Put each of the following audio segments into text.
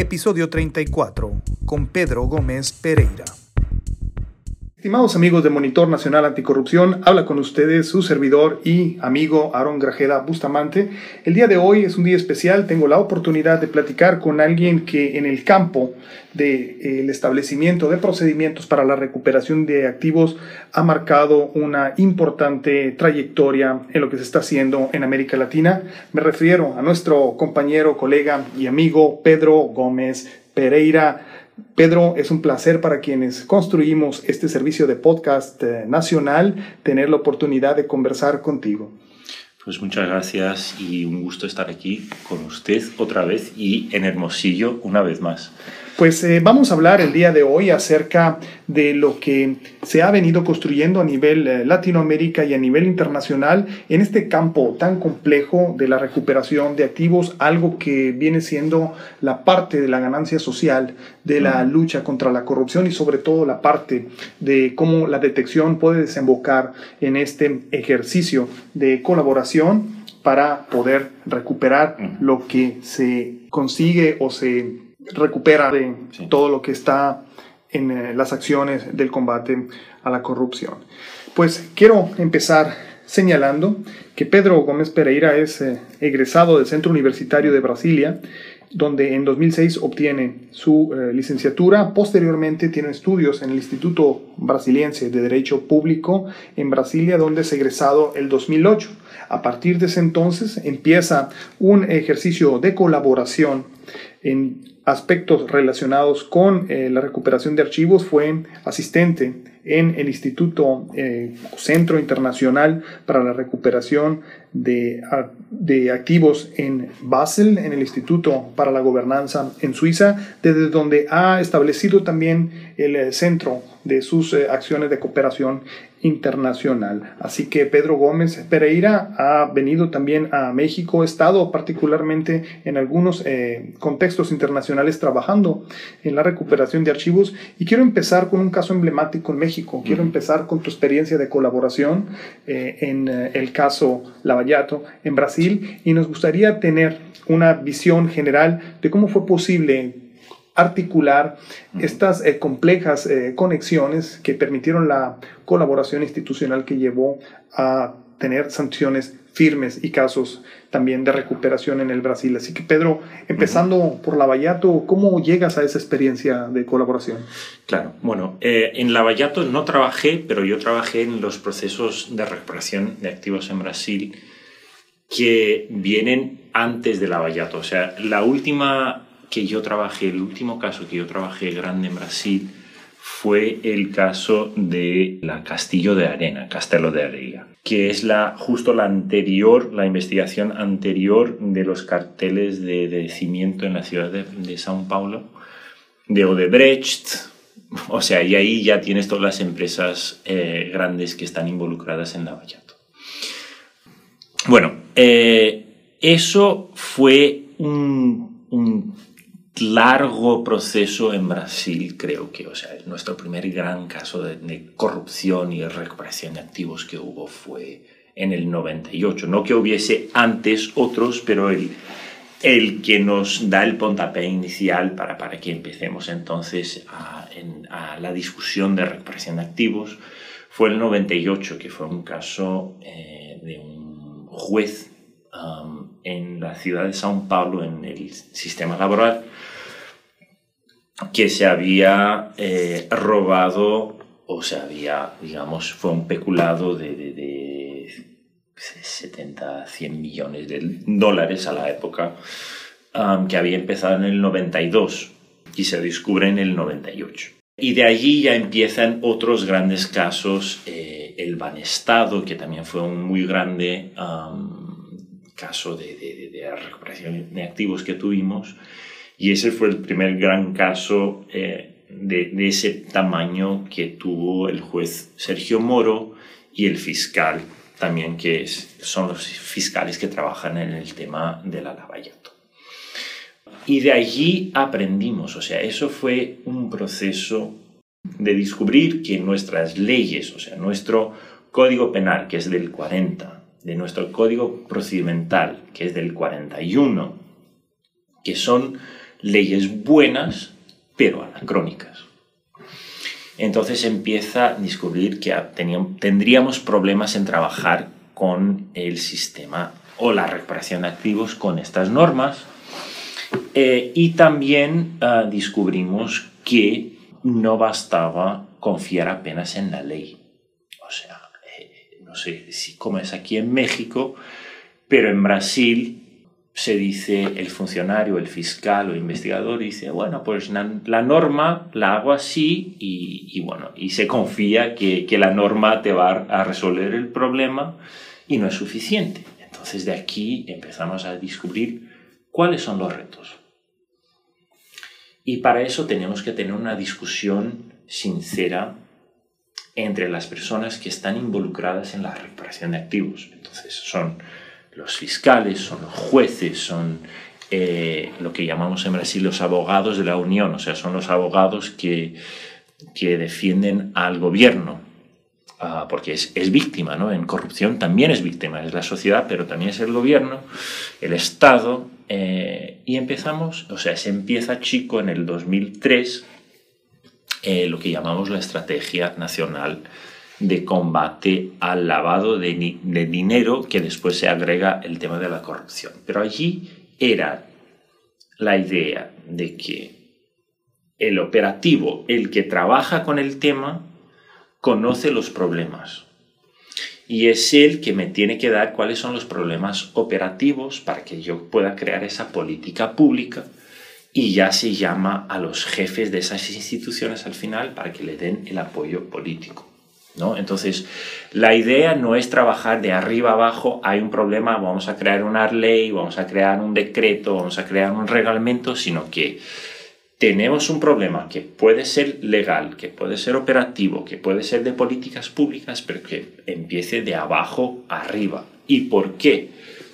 episodio 34, con Pedro Gómez Pereira. Estimados amigos de Monitor Nacional Anticorrupción, habla con ustedes su servidor y amigo Aaron Grajeda Bustamante. El día de hoy es un día especial, tengo la oportunidad de platicar con alguien que en el campo del de, eh, establecimiento de procedimientos para la recuperación de activos ha marcado una importante trayectoria en lo que se está haciendo en América Latina. Me refiero a nuestro compañero, colega y amigo Pedro Gómez Pereira. Pedro, es un placer para quienes construimos este servicio de podcast eh, nacional tener la oportunidad de conversar contigo. Pues muchas gracias y un gusto estar aquí con usted otra vez y en Hermosillo una vez más. Pues eh, vamos a hablar el día de hoy acerca de lo que se ha venido construyendo a nivel eh, Latinoamérica y a nivel internacional en este campo tan complejo de la recuperación de activos, algo que viene siendo la parte de la ganancia social de la lucha contra la corrupción y sobre todo la parte de cómo la detección puede desembocar en este ejercicio de colaboración para poder recuperar lo que se consigue o se recupera de todo lo que está en eh, las acciones del combate a la corrupción. Pues quiero empezar señalando que Pedro Gómez Pereira es eh, egresado del Centro Universitario de Brasilia, donde en 2006 obtiene su eh, licenciatura. Posteriormente tiene estudios en el Instituto Brasiliense de Derecho Público en Brasilia, donde es egresado el 2008. A partir de ese entonces empieza un ejercicio de colaboración en aspectos relacionados con eh, la recuperación de archivos fue asistente en el Instituto eh, Centro Internacional para la Recuperación de, de, Activos en Basel, en el Instituto para la Gobernanza en Suiza, desde donde ha establecido también el eh, centro de sus acciones de cooperación internacional. Así que Pedro Gómez Pereira ha venido también a México, ha estado particularmente en algunos eh, contextos internacionales trabajando en la recuperación de archivos y quiero empezar con un caso emblemático en México. Quiero empezar con tu experiencia de colaboración eh, en eh, el caso Lavallato en Brasil y nos gustaría tener una visión general de cómo fue posible articular estas eh, complejas eh, conexiones que permitieron la colaboración institucional que llevó a tener sanciones firmes y casos también de recuperación en el Brasil. Así que Pedro, empezando por Lavallato, ¿cómo llegas a esa experiencia de colaboración? Claro, bueno, eh, en Lavallato no trabajé, pero yo trabajé en los procesos de recuperación de activos en Brasil que vienen antes de Lavallato. O sea, la última que yo trabajé, el último caso que yo trabajé grande en Brasil fue el caso de la Castillo de Arena, Castelo de Areia, que es la, justo la anterior, la investigación anterior de los carteles de, de cimiento en la ciudad de, de São Paulo, de Odebrecht, o sea, y ahí ya tienes todas las empresas eh, grandes que están involucradas en Lavallato. Bueno, eh, eso fue un, un largo proceso en Brasil, creo que, o sea, nuestro primer gran caso de, corrupción y recuperación de activos que hubo fue en el 98. No que hubiese antes otros, pero el, el que nos da el puntapié inicial para, para que empecemos entonces a, la discusión de recuperación de activos fue el 98, que fue un caso eh, de un juez um, en la ciudad de São Paulo, en el sistema laboral, que se había eh, robado o se había, digamos, fue un peculado de, de, de 70, 100 millones de dólares a la época, que había empezado en el 92 y se descubre en el 98. Y de allí ya empiezan otros grandes casos, eh, el Banestado, que también fue un muy grande caso de, recuperación de activos que tuvimos, y ese fue el primer gran caso eh, de, ese tamaño que tuvo el juez Sergio Moro y el fiscal también, que son los fiscales que trabajan en el tema de la lavallato. Y de allí aprendimos, o sea, eso fue un proceso de descubrir que nuestras leyes, o sea, nuestro código penal, que es del 40, de nuestro código procedimental, que es del 41, que son leyes buenas, pero anacrónicas. Entonces empieza a descubrir que tendríamos problemas en trabajar con el sistema o la recuperación de activos con estas normas. Eh, y también ah, descubrimos que no bastaba confiar apenas en la ley. O sea, eh, no sé si como es aquí en México, pero en Brasil se dice el funcionario, el fiscal o investigador dice, bueno, pues la, norma la hago así y, bueno, y se confía que, que, la norma te va a resolver el problema y no es suficiente. Entonces de aquí empezamos a descubrir cuáles son los retos. Y para eso tenemos que tener una discusión sincera entre las personas que están involucradas en la recuperación de activos. Entonces son los fiscales, son los jueces, son eh, lo que llamamos en Brasil los abogados de la Unión, o sea, son los abogados que, que defienden al gobierno, ah, porque es, es, víctima, ¿no? En corrupción también es víctima, es la sociedad, pero también es el gobierno, el Estado, eh, y empezamos, o sea, se empieza chico en el 2003, eh, lo que llamamos la Estrategia Nacional de combate al lavado de, dinero que después se agrega el tema de la corrupción. Pero allí era la idea de que el operativo, el que trabaja con el tema, conoce los problemas. Y es él que me tiene que dar cuáles son los problemas operativos para que yo pueda crear esa política pública y ya se llama a los jefes de esas instituciones al final para que le den el apoyo político. Entonces, la idea no es trabajar de arriba abajo, hay un problema, vamos a crear una ley, vamos a crear un decreto, vamos a crear un reglamento, sino que tenemos un problema que puede ser legal, que puede ser operativo, que puede ser de políticas públicas, pero que empiece de abajo arriba. ¿Y por qué?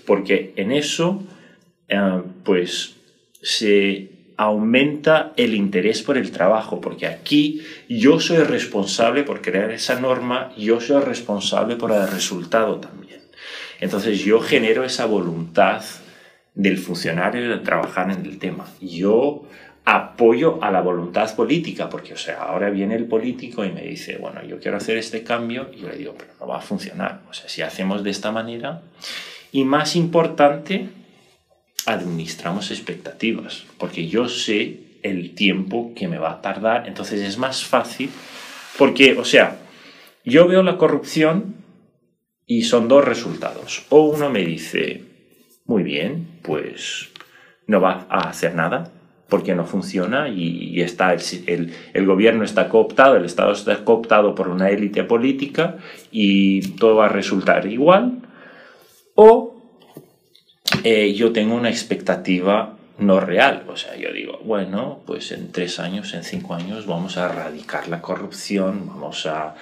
Porque en eso, eh, pues, se aumenta el interés por el trabajo, porque aquí yo soy responsable por crear esa norma, yo soy responsable por el resultado también. Entonces yo genero esa voluntad del funcionario de trabajar en el tema. Yo apoyo a la voluntad política, porque o sea, ahora viene el político y me dice, bueno, yo quiero hacer este cambio, y yo le digo, pero no va a funcionar. O sea, si hacemos de esta manera, y más importante, administramos expectativas, porque yo sé el tiempo que me va a tardar, entonces es más fácil, porque, o sea, yo veo la corrupción y son dos resultados. O uno me dice, muy bien, pues no va a hacer nada porque no funciona y, está el, gobierno está cooptado, el Estado está cooptado por una élite política y todo va a resultar igual. O eh, yo tengo una expectativa no real. O sea, yo digo, bueno, pues en tres años, en cinco años vamos a erradicar la corrupción, vamos a,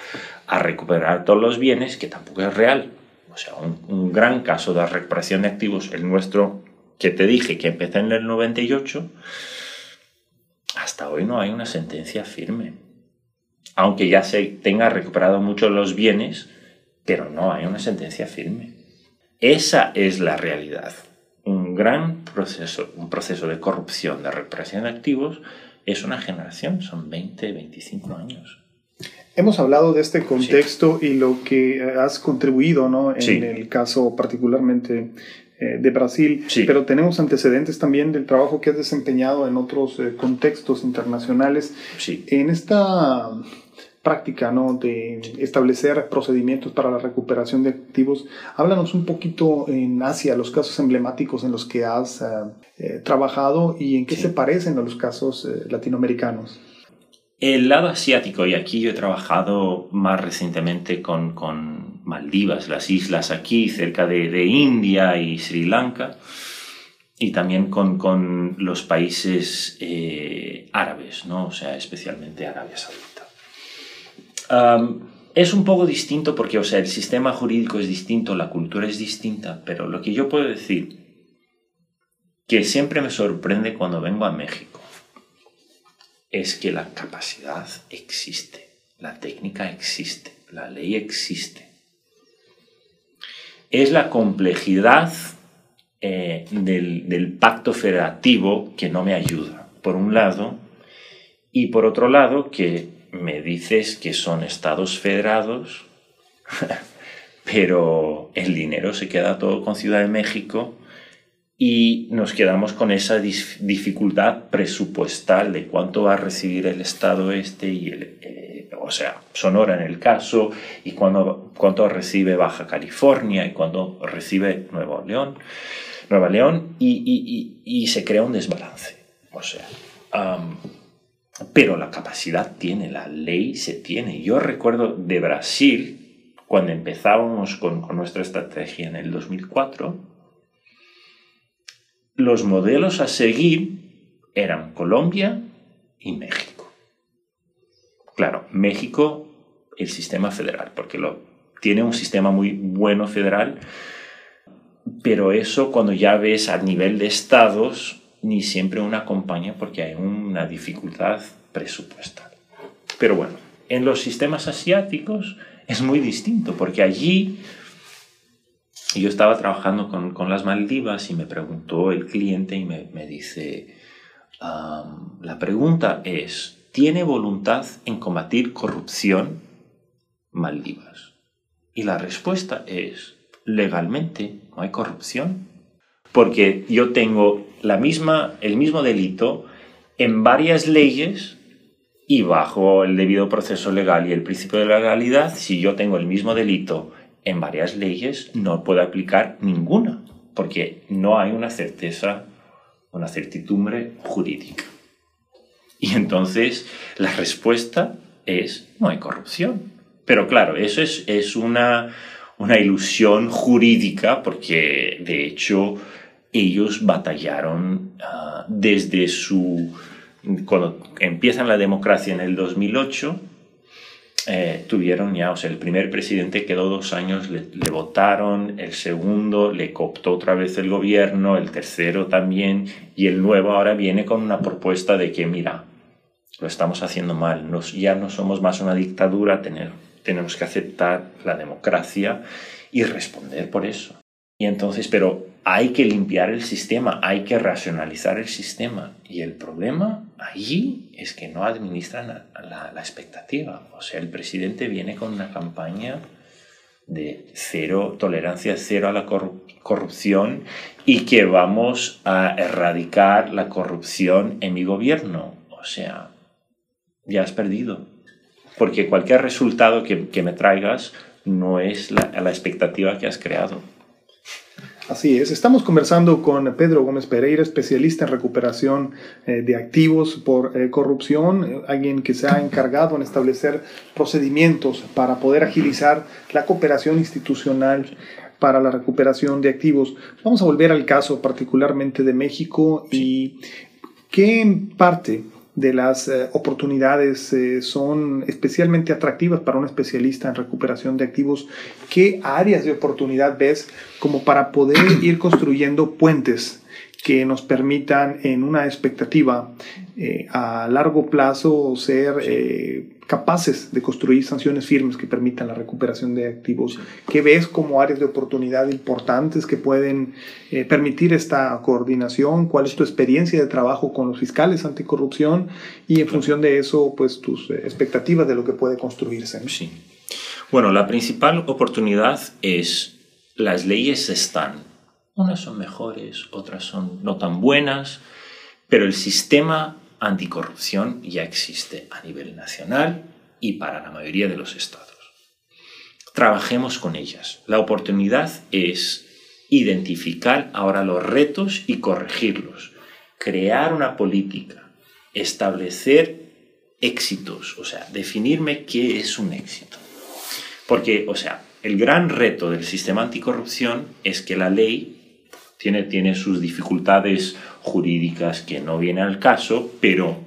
a recuperar todos los bienes, que tampoco es real. O sea, un, un, gran caso de recuperación de activos, el nuestro, que te dije que empezó en el 98, hasta hoy no hay una sentencia firme. Aunque ya se tenga recuperado mucho los bienes, pero no hay una sentencia firme. Esa es la realidad. Un gran proceso, un proceso de corrupción, de represión de activos, es una generación, son 20, 25 años. Hemos hablado de este contexto y lo que has contribuido ¿no? en el caso particularmente eh, de Brasil, pero tenemos antecedentes también del trabajo que has desempeñado en otros eh, contextos internacionales. En esta práctica ¿no? de establecer procedimientos para la recuperación de activos. Háblanos un poquito en Asia, los casos emblemáticos en los que has eh, trabajado y en qué se parecen a los casos eh, latinoamericanos. El lado asiático, y aquí yo he trabajado más recientemente con, con Maldivas, las islas aquí cerca de, India y Sri Lanka, y también con, con los países árabes, ¿no? o sea, especialmente Arabia Saudita es un poco distinto porque, o sea, el sistema jurídico es distinto, la cultura es distinta, pero lo que yo puedo decir, que siempre me sorprende cuando vengo a México, es que la capacidad existe, la técnica existe, la ley existe. Es la complejidad eh, del, del pacto federativo que no me ayuda, por un lado, y por otro lado, que me dices que son estados federados, pero el dinero se queda todo con Ciudad de México y nos quedamos con esa dificultad presupuestal de cuánto va a recibir el Estado este y el, eh, o sea, Sonora en el caso, y cuánto, cuánto recibe Baja California y cuánto recibe Nuevo León, Nueva León, y, y, y, se crea un desbalance. O sea, pero la capacidad tiene, la ley se tiene. Yo recuerdo de Brasil, cuando empezábamos con, con nuestra estrategia en el 2004, los modelos a seguir eran Colombia y México. Claro, México, el sistema federal, porque lo, tiene un sistema muy bueno federal, pero eso cuando ya ves a nivel de estados, ni siempre una acompaña porque hay una dificultad presupuestal. Pero bueno, en los sistemas asiáticos es muy distinto, porque allí yo estaba trabajando con, con, las Maldivas y me preguntó el cliente y me, me dice, la pregunta es, ¿tiene voluntad en combatir corrupción Maldivas? Y la respuesta es, legalmente no hay corrupción. Porque yo tengo la misma, el mismo delito en varias leyes y bajo el debido proceso legal y el principio de legalidad, si yo tengo el mismo delito en varias leyes no puede aplicar ninguna, porque no hay una certeza, una certidumbre jurídica. Y entonces la respuesta es no hay corrupción. Pero claro, eso es, es una, una ilusión jurídica porque de hecho ellos batallaron ah, desde su... Cuando empiezan la democracia en el 2008, eh, tuvieron ya, o sea, el primer presidente quedó dos años, le, votaron, el segundo le cooptó otra vez el gobierno, el tercero también, y el nuevo ahora viene con una propuesta de que, mira, lo estamos haciendo mal, nos, ya no somos más una dictadura, tener, tenemos que aceptar la democracia y responder por eso. Y entonces, pero hay que limpiar el sistema, hay que racionalizar el sistema. Y el problema allí es que no administran la, expectativa. O sea, el presidente viene con una campaña de cero, tolerancia cero a la corrupción y que vamos a erradicar la corrupción en mi gobierno. O sea, ya has perdido. Porque cualquier resultado que, me traigas no es la expectativa que has creado. Así es, estamos conversando con Pedro Gómez Pereira, especialista en recuperación eh, de activos por eh, corrupción, eh, alguien que se ha encargado en establecer procedimientos para poder agilizar la cooperación institucional para la recuperación de activos. Vamos a volver al caso particularmente de México y qué parte de las eh, oportunidades eh, son especialmente atractivas para un especialista en recuperación de activos? ¿Qué áreas de oportunidad ves como para poder ir construyendo puentes que nos permitan en una expectativa eh, a largo plazo ser eh, capaces de construir sanciones firmes que permitan la recuperación de activos. ¿Qué ves como áreas de oportunidad importantes que pueden eh, permitir esta coordinación? ¿Cuál es tu experiencia de trabajo con los fiscales anticorrupción? Y en función de eso, pues tus expectativas de lo que puede construirse. Sí. Bueno, la principal oportunidad es las leyes están unas son mejores, otras son no tan buenas, pero el sistema anticorrupción ya existe a nivel nacional y para la mayoría de los estados. Trabajemos con ellas. La oportunidad es identificar ahora los retos y corregirlos, crear una política, establecer éxitos, o sea, definirme qué es un éxito. Porque, o sea, el gran reto del sistema anticorrupción es que la ley tiene, sus dificultades jurídicas que no vienen al caso, pero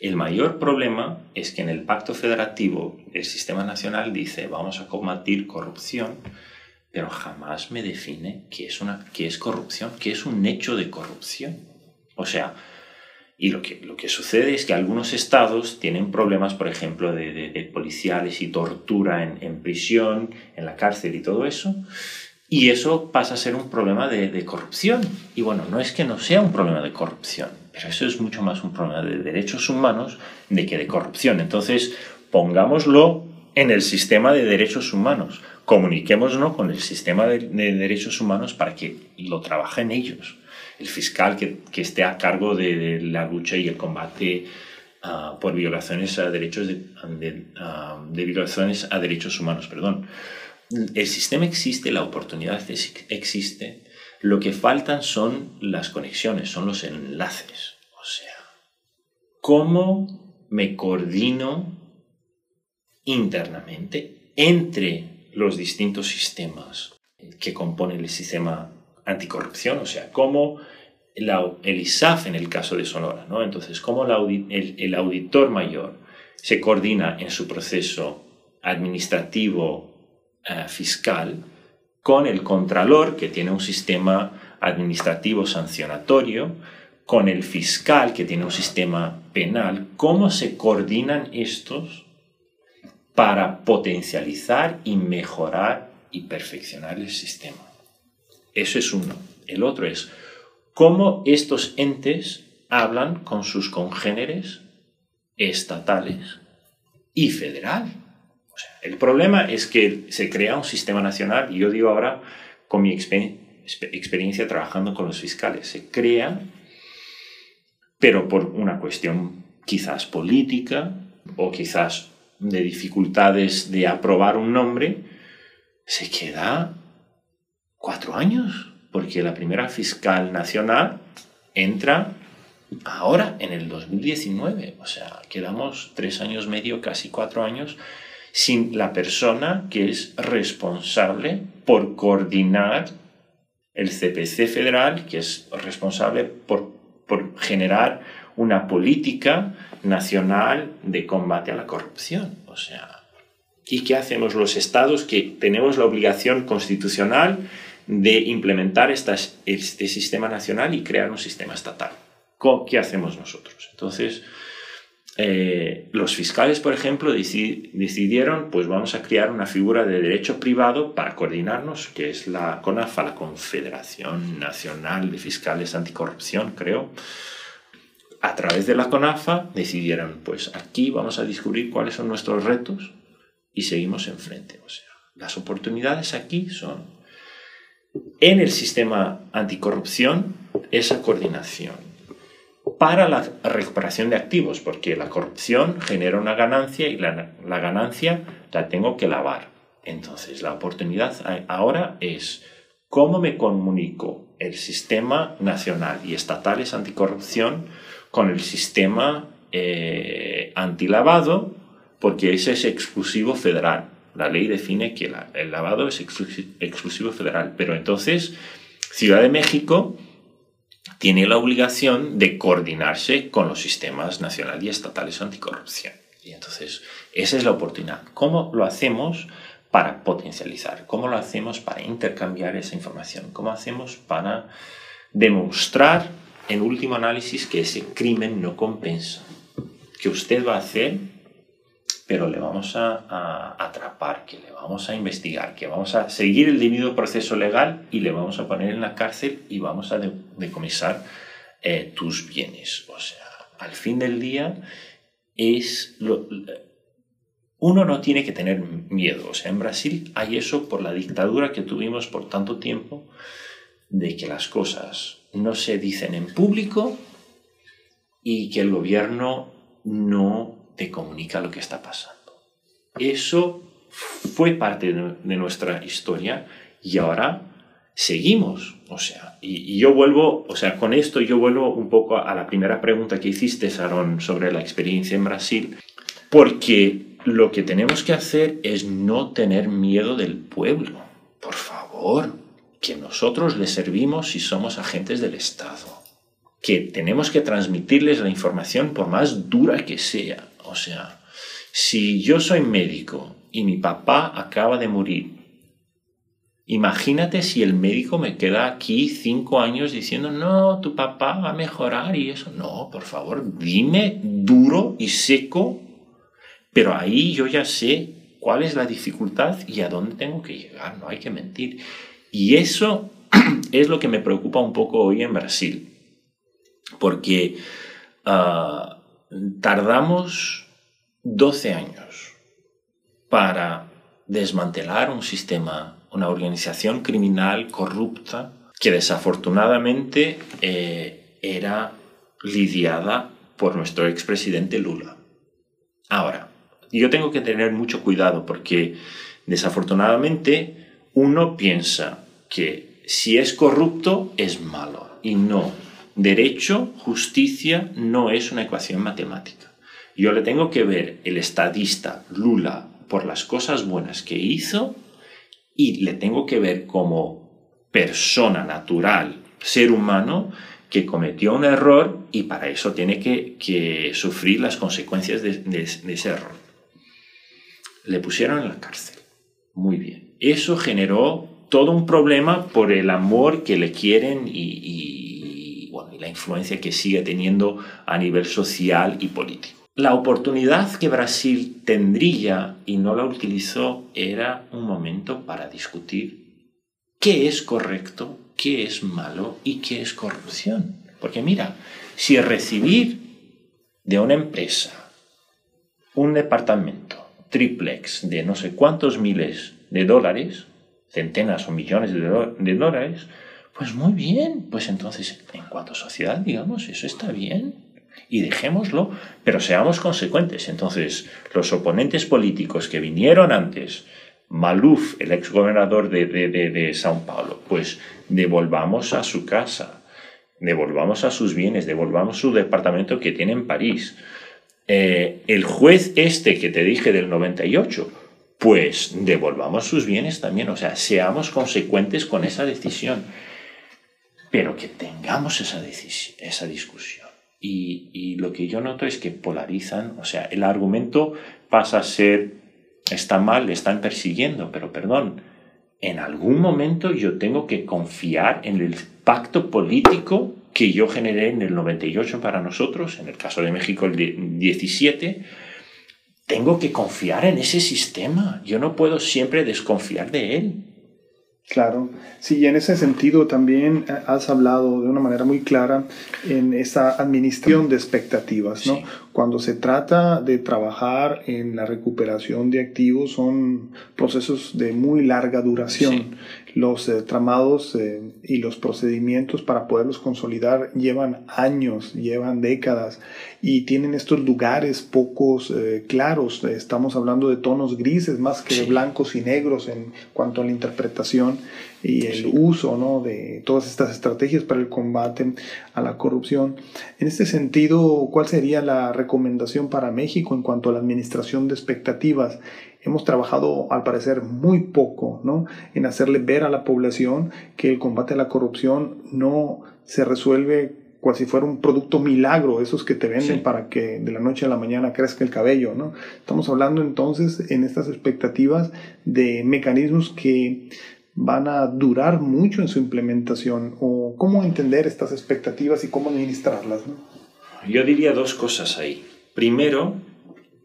el mayor problema es que en el pacto federativo el sistema nacional dice vamos a combatir corrupción, pero jamás me define qué es, una, qué es corrupción, qué es un hecho de corrupción. O sea, y lo que, lo que sucede es que algunos estados tienen problemas, por ejemplo, de, policiales y tortura en prisión, en la cárcel y todo eso, Y eso pasa a ser un problema de, corrupción. Y bueno, no es que no sea un problema de corrupción, pero eso es mucho más un problema de derechos humanos de que de corrupción. Entonces, pongámoslo en el sistema de derechos humanos. Comuniquémonos con el sistema de, de derechos humanos para que lo trabajen ellos. El fiscal que, esté a cargo de, la lucha y el combate uh, por violaciones a derechos de, de, uh, de violaciones a derechos humanos, perdón el sistema existe, la oportunidad existe, lo que faltan son las conexiones, son los enlaces. O sea, ¿cómo me coordino internamente entre los distintos sistemas que componen el sistema anticorrupción? O sea, ¿cómo el ISAF en el caso de Sonora, ¿no? Entonces, ¿cómo el, el auditor mayor se coordina en su proceso administrativo eh, fiscal con el contralor, que tiene un sistema administrativo sancionatorio, con el fiscal, que tiene un sistema penal, cómo se coordinan estos para potencializar y mejorar y perfeccionar el sistema. Eso es uno. El otro es cómo estos entes hablan con sus congéneres estatales y federal el problema es que se crea un sistema nacional, y yo digo ahora, con mi experiencia trabajando con los fiscales, se crea, pero por una cuestión quizás política o quizás de dificultades de aprobar un nombre, se queda cuatro años, porque la primera fiscal nacional entra ahora en el 2019, o sea, quedamos tres años medio, casi cuatro años sin la persona que es responsable por coordinar el CPC federal, que es responsable por, por generar una política nacional de combate a la corrupción. O sea, ¿y qué hacemos los estados que tenemos la obligación constitucional de implementar este sistema nacional y crear un sistema estatal? ¿Qué hacemos nosotros? Entonces, eh, los fiscales, por ejemplo, decidieron, pues vamos a crear una figura de derecho privado para coordinarnos, que es la CONAFA, la Confederación Nacional de Fiscales Anticorrupción, creo. A través de la CONAFA decidieron, pues aquí vamos a descubrir cuáles son nuestros retos y seguimos enfrente. O sea, las oportunidades aquí son en el sistema anticorrupción esa coordinación para la recuperación de activos, porque la corrupción genera una ganancia y la, ganancia la tengo que lavar. Entonces, la oportunidad ahora es cómo me comunico el sistema nacional y estatales anticorrupción con el sistema eh, antilavado, porque ese es exclusivo federal. La ley define que el lavado es exclusivo federal. Pero entonces, Ciudad de México tiene la obligación de coordinarse con los sistemas nacionales y estatales anticorrupción. Y entonces, esa es la oportunidad. ¿Cómo lo hacemos para potencializar? ¿Cómo lo hacemos para intercambiar esa información? ¿Cómo hacemos para demostrar, en último análisis, que ese crimen no compensa? Que usted va a hacer pero le vamos a, atrapar, que le vamos a investigar, que vamos a seguir el debido proceso legal y le vamos a poner en la cárcel y vamos a decomisar eh, tus bienes. O sea, al fin del día es lo, uno no tiene que tener miedo. O sea, en Brasil hay eso por la dictadura que tuvimos por tanto tiempo, de que las cosas no se dicen en público y que el gobierno no te comunica lo que está pasando. Eso fue parte de, nuestra historia y ahora seguimos. O sea, y, yo vuelvo, o sea, con esto yo vuelvo un poco a la primera pregunta que hiciste, Sarón, sobre la experiencia en Brasil, porque lo que tenemos que hacer es no tener miedo del pueblo. Por favor, que nosotros le servimos si somos agentes del Estado. Que tenemos que transmitirles la información por más dura que sea. O sea, si yo soy médico y mi papá acaba de morir, imagínate si el médico me queda aquí cinco años diciendo, no, tu papá va a mejorar y eso. No, por favor, dime duro y seco, pero ahí yo ya sé cuál es la dificultad y a dónde tengo que llegar, no hay que mentir. Y eso es lo que me preocupa un poco hoy en Brasil, porque ah, tardamos 12 años para desmantelar un sistema, una organización criminal corrupta que desafortunadamente eh, era lidiada por nuestro expresidente Lula. Ahora, yo tengo que tener mucho cuidado porque desafortunadamente uno piensa que si es corrupto es malo y no. Derecho, justicia no es una ecuación matemática. Yo le tengo que ver el estadista Lula por las cosas buenas que hizo y le tengo que ver como persona natural, ser humano, que cometió un error y para eso tiene que, sufrir las consecuencias de, ese error. Le pusieron en la cárcel. Muy bien. Eso generó todo un problema por el amor que le quieren y, la influencia que sigue teniendo a nivel social y político. La oportunidad que Brasil tendría y no la utilizó era un momento para discutir qué es correcto qué es malo y qué es corrupción. Porque mira, si recibir de una empresa un departamento triplex de no sé cuántos miles de dólares, centenas o millones de, de dólares, pues muy bien, pues entonces en cuanto a sociedad, digamos, eso está bien y dejémoslo, pero seamos consecuentes. Entonces, los oponentes políticos que vinieron antes Maluf, el ex gobernador de, de, Sao Paulo, pues devolvamos a su casa, devolvamos a sus bienes, devolvamos su departamento que tiene en París. Eh, el juez este que te dije del 98, pues devolvamos sus bienes también, o sea, seamos consecuentes con esa decisión, pero que tengamos esa, esa discusión. Y, lo que yo noto es que polarizan, o sea, el argumento pasa a ser está mal, le están persiguiendo, pero perdón, en algún momento yo tengo que confiar en el pacto político que yo generé en el 98 para nosotros, en el caso de México el 17, tengo que confiar en ese sistema. Yo no puedo siempre desconfiar de él. Claro, sí, en ese sentido también eh, has hablado de una manera muy clara en esa administración de expectativas, ¿no? Cuando se trata de trabajar en la recuperación de activos son procesos de muy larga duración. Los eh, tramados eh, y los procedimientos para poderlos consolidar llevan años, llevan décadas y tienen estos lugares pocos claros. Estamos hablando de tonos grises más que de blancos y negros en cuanto a la interpretación y el uso ¿no? de todas estas estrategias para el combate a la corrupción. En este sentido, ¿cuál sería la recomendación para México en cuanto a la administración de expectativas? Hemos trabajado, al parecer, muy poco ¿no? en hacerle ver a la población que el combate a la corrupción no se resuelve cual si fuera un producto milagro, esos que te venden para que de la noche a la mañana crezca el cabello, ¿no? Estamos hablando entonces en estas expectativas de mecanismos que van a durar mucho en su implementación o cómo entender estas expectativas y cómo administrarlas. Yo diría dos cosas ahí. Primero,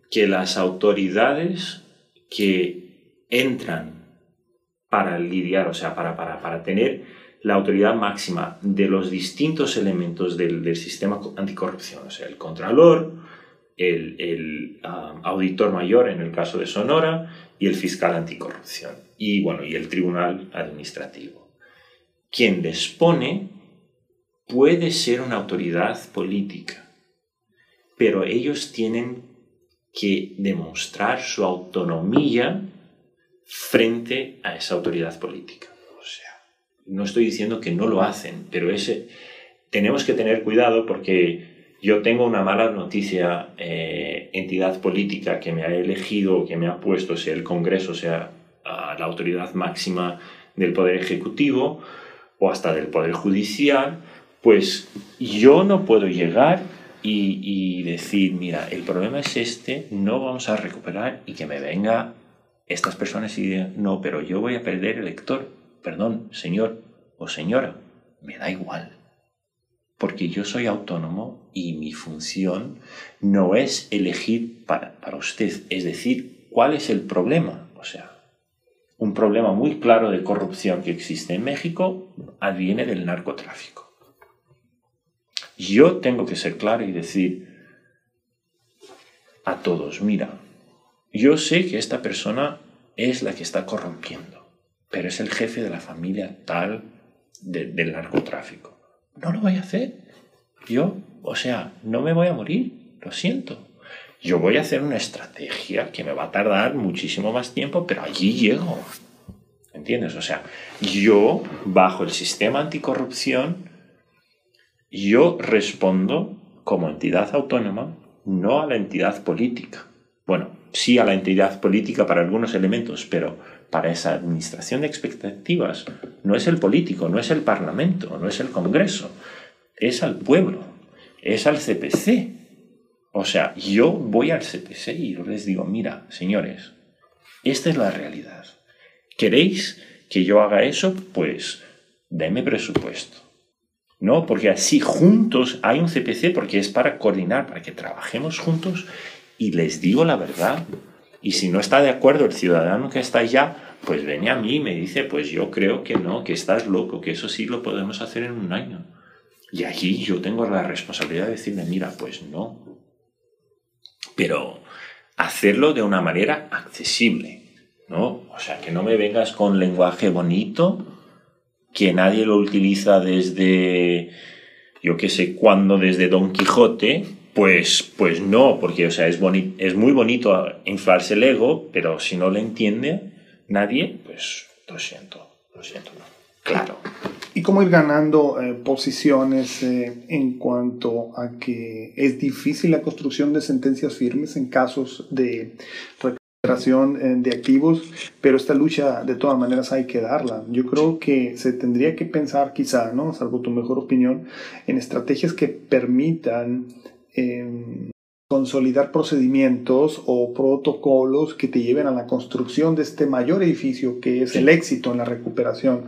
que las autoridades que entran para lidiar, o sea, para, para, para tener la autoridad máxima de los distintos elementos del, del sistema anticorrupción, o sea, el contralor, el, el ah, auditor mayor en el caso de Sonora y el fiscal anticorrupción y bueno y el tribunal administrativo. Quien les pone puede ser una autoridad política, pero ellos tienen que demostrar su autonomía frente a esa autoridad política. No estoy diciendo que no lo hacen, pero ese tenemos que tener cuidado porque yo tengo una mala noticia, eh, entidad política que me ha elegido, que me ha puesto, sea el Congreso, sea la autoridad máxima del Poder Ejecutivo o hasta del Poder Judicial, pues yo no puedo llegar y, y, decir, mira, el problema es este, no vamos a recuperar y que me venga estas personas y digan, no, pero yo voy a perder el lector. Perdón, señor o señora, me da igual porque yo soy autónomo y mi función no es elegir para, para, usted, es decir, cuál es el problema. O sea, un problema muy claro de corrupción que existe en México adviene del narcotráfico. Yo tengo que ser claro y decir a todos, mira, yo sé que esta persona es la que está corrompiendo, pero es el jefe de la familia tal del narcotráfico. No lo voy a hacer. Yo, o sea, no me voy a morir, lo siento. Yo voy a hacer una estrategia que me va a tardar muchísimo más tiempo, pero allí llego. ¿Entiendes? O sea, yo, bajo el sistema anticorrupción, yo respondo como entidad autónoma, no a la entidad política. Bueno, sí a la entidad política para algunos elementos, pero para esa administración de expectativas no es el político, no es el Parlamento, no es el Congreso, es al pueblo, es al CPC. O sea, yo voy al CPC y les digo, mira, señores, esta es la realidad. ¿Queréis que yo haga eso? Pues denme presupuesto. No, porque así juntos hay un CPC porque es para coordinar, para que trabajemos juntos y les digo la verdad. Y si no está de acuerdo el ciudadano que está allá, pues viene a mí y me dice, pues yo creo que no, que estás loco, que eso sí lo podemos hacer en un año. Y allí yo tengo la responsabilidad de decirle, mira, pues no. Pero hacerlo de una manera accesible, ¿no? O sea, que no me vengas con lenguaje bonito, que nadie lo utiliza desde, yo qué sé cuándo, desde Don Quijote, pues, pues no, porque o sea, es, es muy bonito inflarse el ego, pero si no lo entiende nadie, pues lo siento, lo siento. Claro. ¿Y cómo ir ganando eh, posiciones eh, en cuanto a que es difícil la construcción de sentencias firmes en casos de recuperación eh, de activos, pero esta lucha de todas maneras hay que darla. Yo creo que se tendría que pensar quizá, ¿no? salvo tu mejor opinión, en estrategias que permitan consolidar procedimientos o protocolos que te lleven a la construcción de este mayor edificio que es el éxito en la recuperación.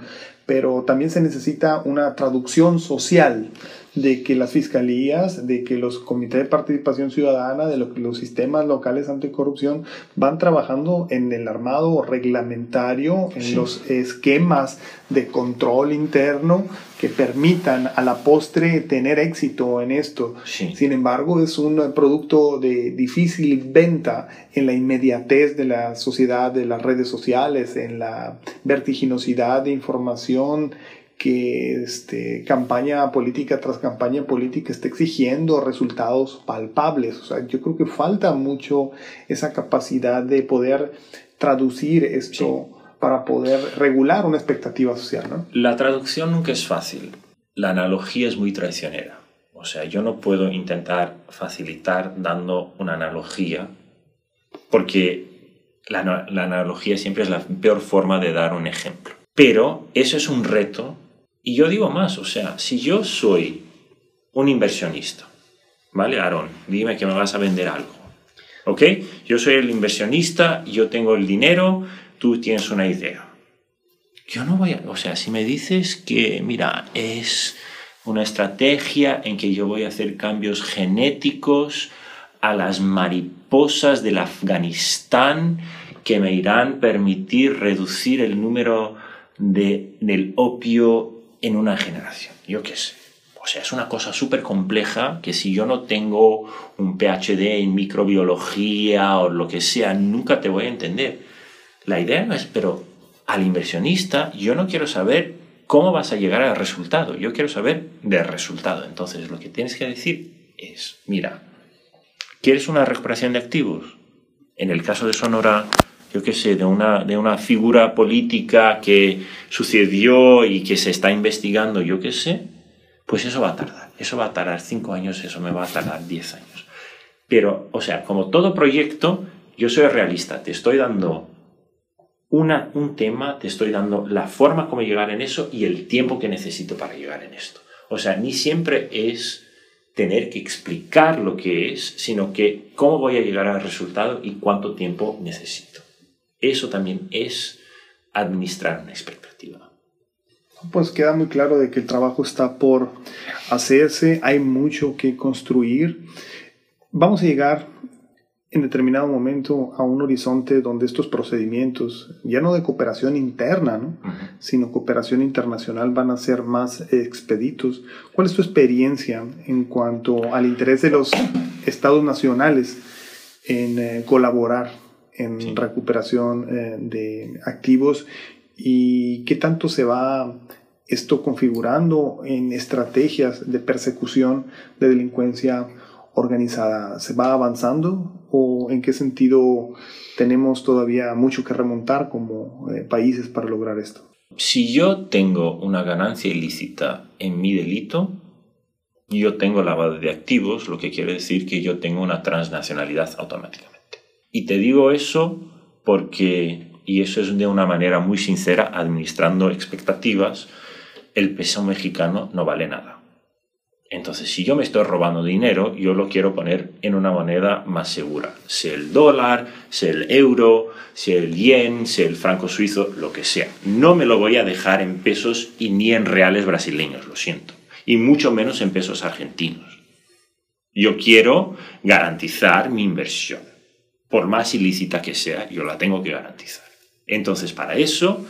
Pero también se necesita una traducción social de que las fiscalías, de que los comités de participación ciudadana, de lo que los sistemas locales anticorrupción van trabajando en el armado reglamentario, en los esquemas de control interno que permitan a la postre tener éxito en esto. Sin embargo, es un producto de difícil venta en la inmediatez de la sociedad, de las redes sociales, en la vertiginosidad de información que este, campaña política tras campaña política esté exigiendo resultados palpables. O sea, yo creo que falta mucho esa capacidad de poder traducir esto para poder regular una expectativa social. La traducción nunca es fácil. La analogía es muy traicionera. O sea, yo no puedo intentar facilitar dando una analogía porque la, la analogía siempre es la peor forma de dar un ejemplo. Pero eso es un reto y yo digo más, o sea, si yo soy un inversionista, ¿vale, Aaron? Dime que me vas a vender algo. ¿Ok? Yo soy el inversionista, yo tengo el dinero, tú tienes una idea. Yo no voy a, o sea, si me dices que, mira, es una estrategia en que yo voy a hacer cambios genéticos a las mariposas del Afganistán que me irán permitir reducir el número de, del opio en una generación. Yo qué sé. O sea, es una cosa súper compleja que si yo no tengo un PhD en microbiología o lo que sea, nunca te voy a entender. La idea no es, pero al inversionista yo no quiero saber cómo vas a llegar al resultado, yo quiero saber del resultado. Entonces lo que tienes que decir es, mira, ¿quieres una recuperación de activos? En el caso de Sonora, yo qué sé, de una, de una figura política que sucedió y que se está investigando, yo qué sé, pues eso va a tardar. Eso va a tardar cinco años, eso me va a tardar diez años. Pero, o sea, como todo proyecto, yo soy realista, te estoy dando un tema, te estoy dando la forma como llegar en eso y el tiempo que necesito para llegar en esto. O sea, ni siempre es tener que explicar lo que es, sino que cómo voy a llegar al resultado y cuánto tiempo necesito. Eso también es administrar una expectativa. Pues queda muy claro de que el trabajo está por hacerse, hay mucho que construir. Vamos a llegar en determinado momento a un horizonte donde estos procedimientos, ya no de cooperación interna, ¿no? sino cooperación internacional, van a ser más expeditos. ¿Cuál es tu experiencia en cuanto al interés de los estados nacionales en eh, colaborar en recuperación eh, de activos y qué tanto se va esto configurando en estrategias de persecución de delincuencia organizada? ¿Se va avanzando o en qué sentido tenemos todavía mucho que remontar como eh, países para lograr esto? Si yo tengo una ganancia ilícita en mi delito, yo tengo lavado de activos, lo que quiere decir que yo tengo una transnacionalidad automáticamente. Y te digo eso porque, y eso es de una manera muy sincera, administrando expectativas, el peso mexicano no vale nada. Entonces, si yo me estoy robando dinero, yo lo quiero poner en una moneda más segura. Sea el dólar, sea el euro, sea el yen, sea el franco suizo, lo que sea. No me lo voy a dejar en pesos y ni en reales brasileños, lo siento. Y mucho menos en pesos argentinos. Yo quiero garantizar mi inversión. Por más ilícita que sea, yo la tengo que garantizar. Entonces, para eso,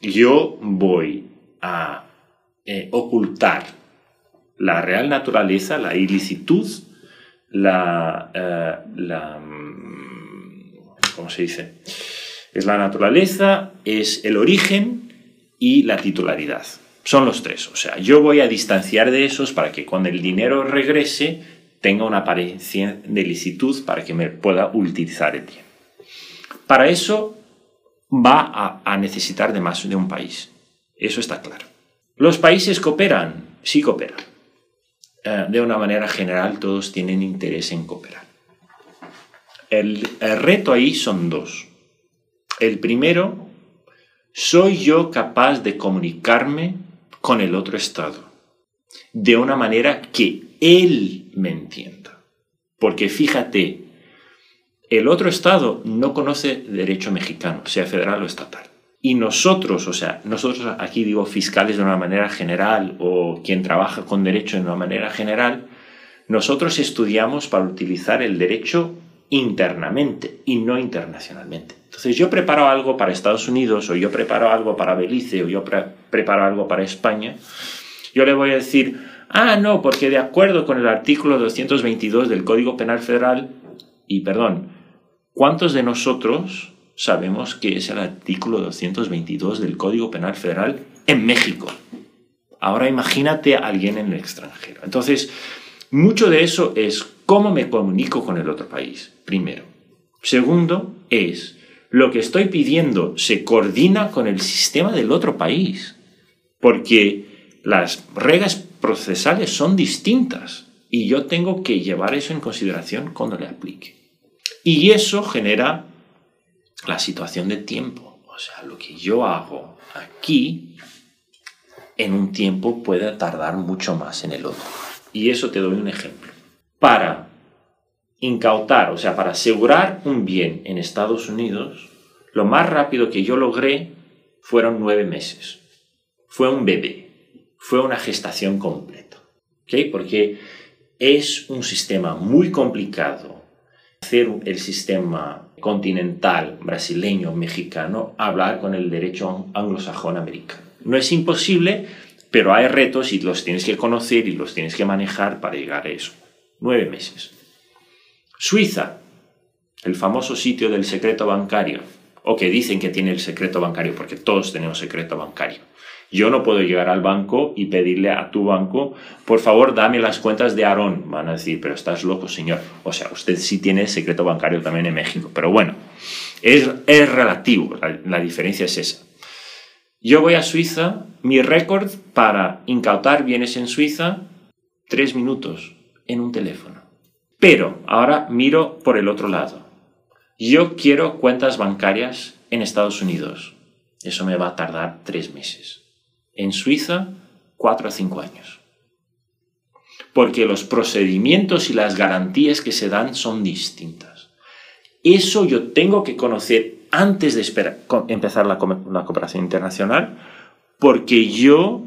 yo voy a eh, ocultar la real naturaleza, la ilicitud, la, eh, la mm, ¿cómo se dice? Es la naturaleza, es el origen y la titularidad. Son los tres. O sea, yo voy a distanciar de esos para que cuando el dinero regrese tenga una apariencia de licitud para que me pueda utilizar el bien. Para eso va a, a necesitar de más de un país. Eso está claro. ¿Los países cooperan? Sí cooperan eh, de una manera general todos tienen interés en cooperar. El, reto ahí son dos. El primero, ¿soy yo capaz de comunicarme con el otro Estado de una manera que él me entienda? Porque fíjate, el otro Estado no conoce derecho mexicano, sea federal o estatal. Y nosotros, o sea, nosotros aquí digo fiscales de una manera general o quien trabaja con derecho de una manera general, nosotros estudiamos para utilizar el derecho internamente y no internacionalmente. Entonces yo preparo algo para Estados Unidos o yo preparo algo para Belice o yo preparo algo para España, yo le voy a decir, ah, no, porque de acuerdo con el artículo 222 del Código Penal Federal, y perdón, ¿cuántos de nosotros sabemos que es el artículo 222 del Código Penal Federal en México. Ahora imagínate a alguien en el extranjero. Entonces, mucho de eso es cómo me comunico con el otro país, primero. Segundo, es lo que estoy pidiendo se coordina con el sistema del otro país, porque las reglas procesales son distintas y yo tengo que llevar eso en consideración cuando le aplique. Y eso genera la situación de tiempo. O sea, lo que yo hago aquí en un tiempo puede tardar mucho más en el otro. Y eso te doy un ejemplo. Para incautar, o sea, para asegurar un bien en Estados Unidos, lo más rápido que yo logré fueron nueve meses. Fue un bebé. Fue una gestación completa. ¿Ok? Porque es un sistema muy complicado hacer el sistema continental brasileño, mexicano, hablar con el derecho anglosajón americano. No es imposible, pero hay retos y los tienes que conocer y los tienes que manejar para llegar a eso. Nueve meses. Suiza, el famoso sitio del secreto bancario, o que dicen que tiene el secreto bancario, porque todos tenemos secreto bancario. Yo no puedo llegar al banco y pedirle a tu banco, por favor, dame las cuentas de Aarón. Van a decir, pero estás loco, señor. O sea, usted sí tiene secreto bancario también en México. Pero bueno, es, es relativo, la, la diferencia es esa. Yo voy a Suiza, mi récord para incautar bienes en Suiza, tres minutos en un teléfono. Pero ahora miro por el otro lado. Yo quiero cuentas bancarias en Estados Unidos. Eso me va a tardar tres meses. En Suiza, cuatro a cinco años. Porque los procedimientos y las garantías que se dan son distintas. Eso yo tengo que conocer antes de empezar la, la cooperación internacional, porque yo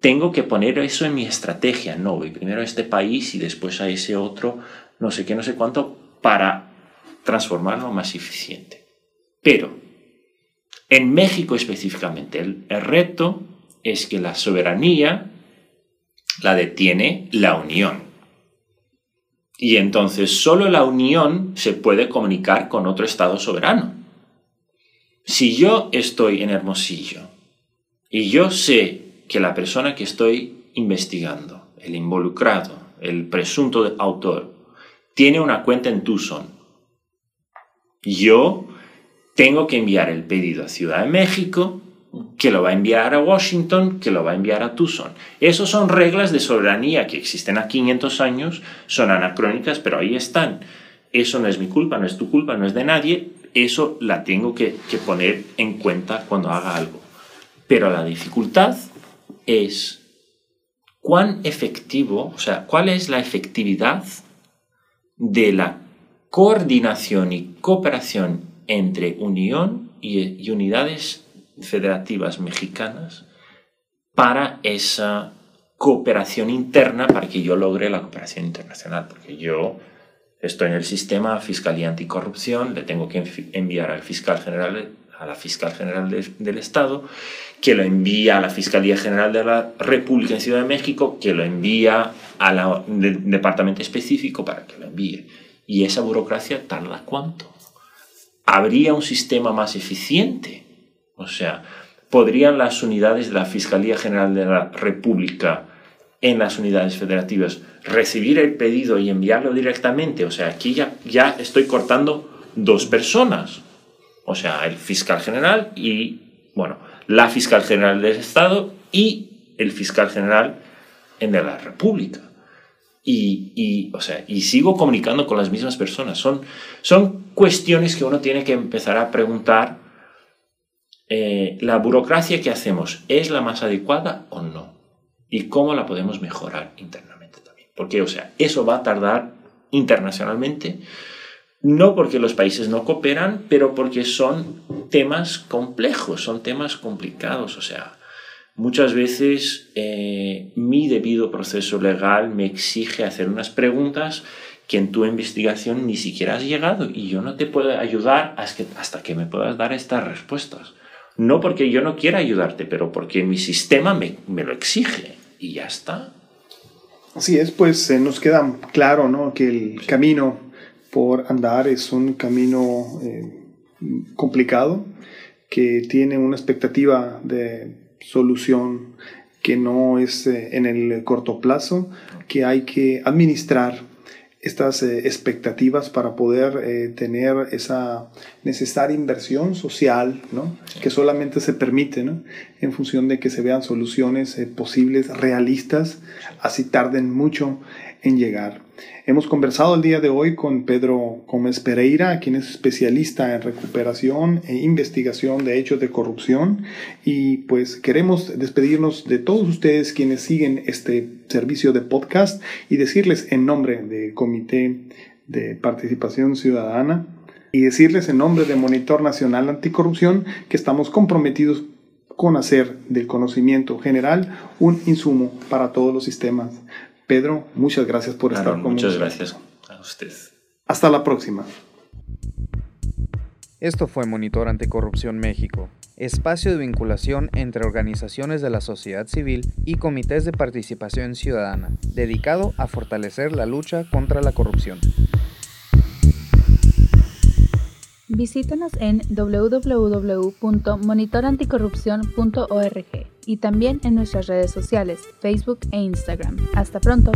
tengo que poner eso en mi estrategia. No, voy primero a este país y después a ese otro, no sé qué, no sé cuánto, para transformarlo más eficiente. Pero en México específicamente, el, reto es que la soberanía la detiene la Unión. Y entonces solo la Unión se puede comunicar con otro Estado soberano. Si yo estoy en Hermosillo y yo sé que la persona que estoy investigando, el involucrado, el presunto autor, tiene una cuenta en Tucson, yo tengo que enviar el pedido a Ciudad de México, que lo va a enviar a Washington, que lo va a enviar a Tucson. Esas son reglas de soberanía que existen a 500 años, son anacrónicas, pero ahí están. Eso no es mi culpa, no es tu culpa, no es de nadie. Eso la tengo que, que poner en cuenta cuando haga algo. Pero la dificultad es cuán efectivo, o sea, cuál es la efectividad de la coordinación y cooperación entre Unión y, unidades federativas mexicanas para esa cooperación interna para que yo logre la cooperación internacional, porque yo estoy en el sistema Fiscalía Anticorrupción, le tengo que enviar al fiscal general, a la fiscal general del Estado, que lo envía a la Fiscalía General de la República en Ciudad de México, que lo envía al departamento específico para que lo envíe. Y esa burocracia tarda cuánto? habría un sistema más eficiente. O sea, podrían las unidades de la Fiscalía General de la República en las unidades federativas recibir el pedido y enviarlo directamente. O sea, aquí ya, ya estoy cortando dos personas. O sea, el fiscal general y, bueno, la fiscal general del Estado y el fiscal general en la República y, o sea, y sigo comunicando con las mismas personas. Son, son cuestiones que uno tiene que empezar a preguntar. Eh, ¿La burocracia que hacemos es la más adecuada o no? ¿Y cómo la podemos mejorar internamente también? Porque, o sea, eso va a tardar internacionalmente, no porque los países no cooperan, pero porque son temas complejos, son temas complicados. O sea, Muchas veces eh, mi debido proceso legal me exige hacer unas preguntas que en tu investigación ni siquiera has llegado y yo no te puedo ayudar hasta que me puedas dar estas respuestas. No porque yo no quiera ayudarte, pero porque mi sistema me, lo exige y ya está. Así es, pues eh, nos queda claro ¿no? que el camino por andar es un camino eh, complicado, que tiene una expectativa de solución que no es eh, en el corto plazo, que hay que administrar estas eh, expectativas para poder eh, tener esa necesaria inversión social, ¿no? que solamente se permite ¿no? en función de que se vean soluciones posibles, realistas, así tarden mucho en llegar. Hemos conversado el día de hoy con Pedro Gómez Pereira, quien es especialista en recuperación e investigación de hechos de corrupción. Y pues queremos despedirnos de todos ustedes quienes siguen este servicio de podcast y decirles en nombre del Comité de Participación Ciudadana y decirles en nombre de Monitor Nacional Anticorrupción que estamos comprometidos con hacer del conocimiento general un insumo para todos los sistemas Pedro, muchas gracias por estar con nosotros. Muchas gracias a usted. Hasta la próxima. Esto fue Monitor Anticorrupción México, espacio de vinculación entre organizaciones de la sociedad civil y comités de participación ciudadana, dedicado a fortalecer la lucha contra la corrupción. Visítenos en www.monitoranticorrupción.org y también en nuestras redes sociales, Facebook e Instagram. Hasta pronto.